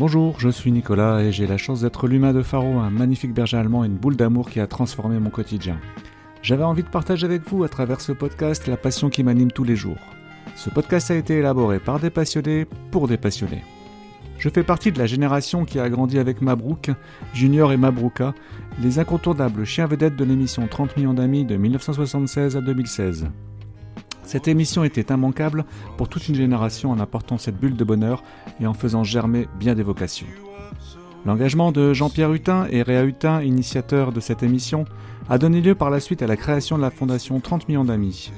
Bonjour, je suis Nicolas et j'ai la chance d'être l'humain de Faro, un magnifique berger allemand et une boule d'amour qui a transformé mon quotidien. J'avais envie de partager avec vous à travers ce podcast la passion qui m'anime tous les jours. Ce podcast a été élaboré par des passionnés pour des passionnés. Je fais partie de la génération qui a grandi avec Mabrouk, Junior et Mabrouka, les incontournables chiens vedettes de l'émission 30 millions d'amis de 1976 à 2016. Cette émission était immanquable pour toute une génération en apportant cette bulle de bonheur et en faisant germer bien des vocations. L'engagement de Jean-Pierre Hutin et Réa Hutin, initiateurs de cette émission, a donné lieu par la suite à la création de la fondation 30 millions d'amis.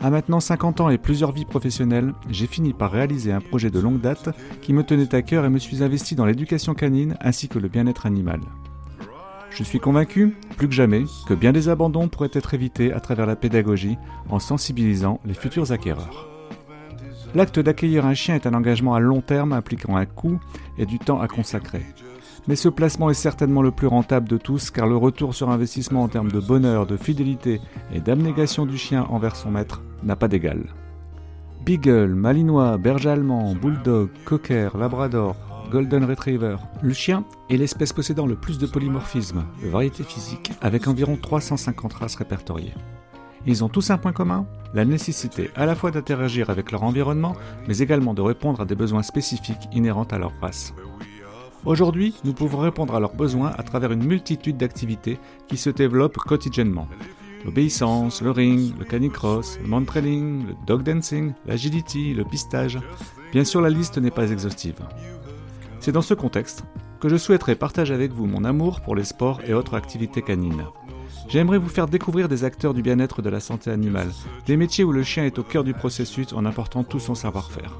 À maintenant 50 ans et plusieurs vies professionnelles, j'ai fini par réaliser un projet de longue date qui me tenait à cœur et me suis investi dans l'éducation canine ainsi que le bien-être animal. Je suis convaincu, plus que jamais, que bien des abandons pourraient être évités à travers la pédagogie en sensibilisant les futurs acquéreurs. L'acte d'accueillir un chien est un engagement à long terme impliquant un coût et du temps à consacrer. Mais ce placement est certainement le plus rentable de tous car le retour sur investissement en termes de bonheur, de fidélité et d'abnégation du chien envers son maître n'a pas d'égal. Beagle, Malinois, Berger allemand, Bulldog, Cocker, Labrador, Golden Retriever. Le chien est l'espèce possédant le plus de polymorphisme, de variété physique, avec environ 350 races répertoriées. Ils ont tous un point commun, la nécessité à la fois d'interagir avec leur environnement, mais également de répondre à des besoins spécifiques inhérents à leur race. Aujourd'hui, nous pouvons répondre à leurs besoins à travers une multitude d'activités qui se développent quotidiennement. L'obéissance, le ring, le canicross, le mantrailing, le dog dancing, l'agility, le pistage. Bien sûr, la liste n'est pas exhaustive. C'est dans ce contexte que je souhaiterais partager avec vous mon amour pour les sports et autres activités canines. J'aimerais vous faire découvrir des acteurs du bien-être de la santé animale, des métiers où le chien est au cœur du processus en apportant tout son savoir-faire.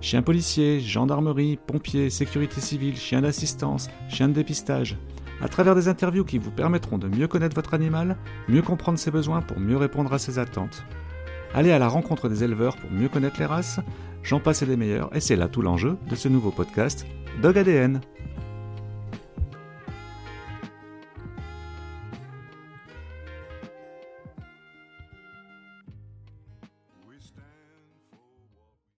Chien policier, gendarmerie, pompier, sécurité civile, chien d'assistance, chien de dépistage. À travers des interviews qui vous permettront de mieux connaître votre animal, mieux comprendre ses besoins pour mieux répondre à ses attentes. Allez à la rencontre des éleveurs pour mieux connaître les races, j'en passe des meilleurs, et c'est là tout l'enjeu de ce nouveau podcast Dog ADN.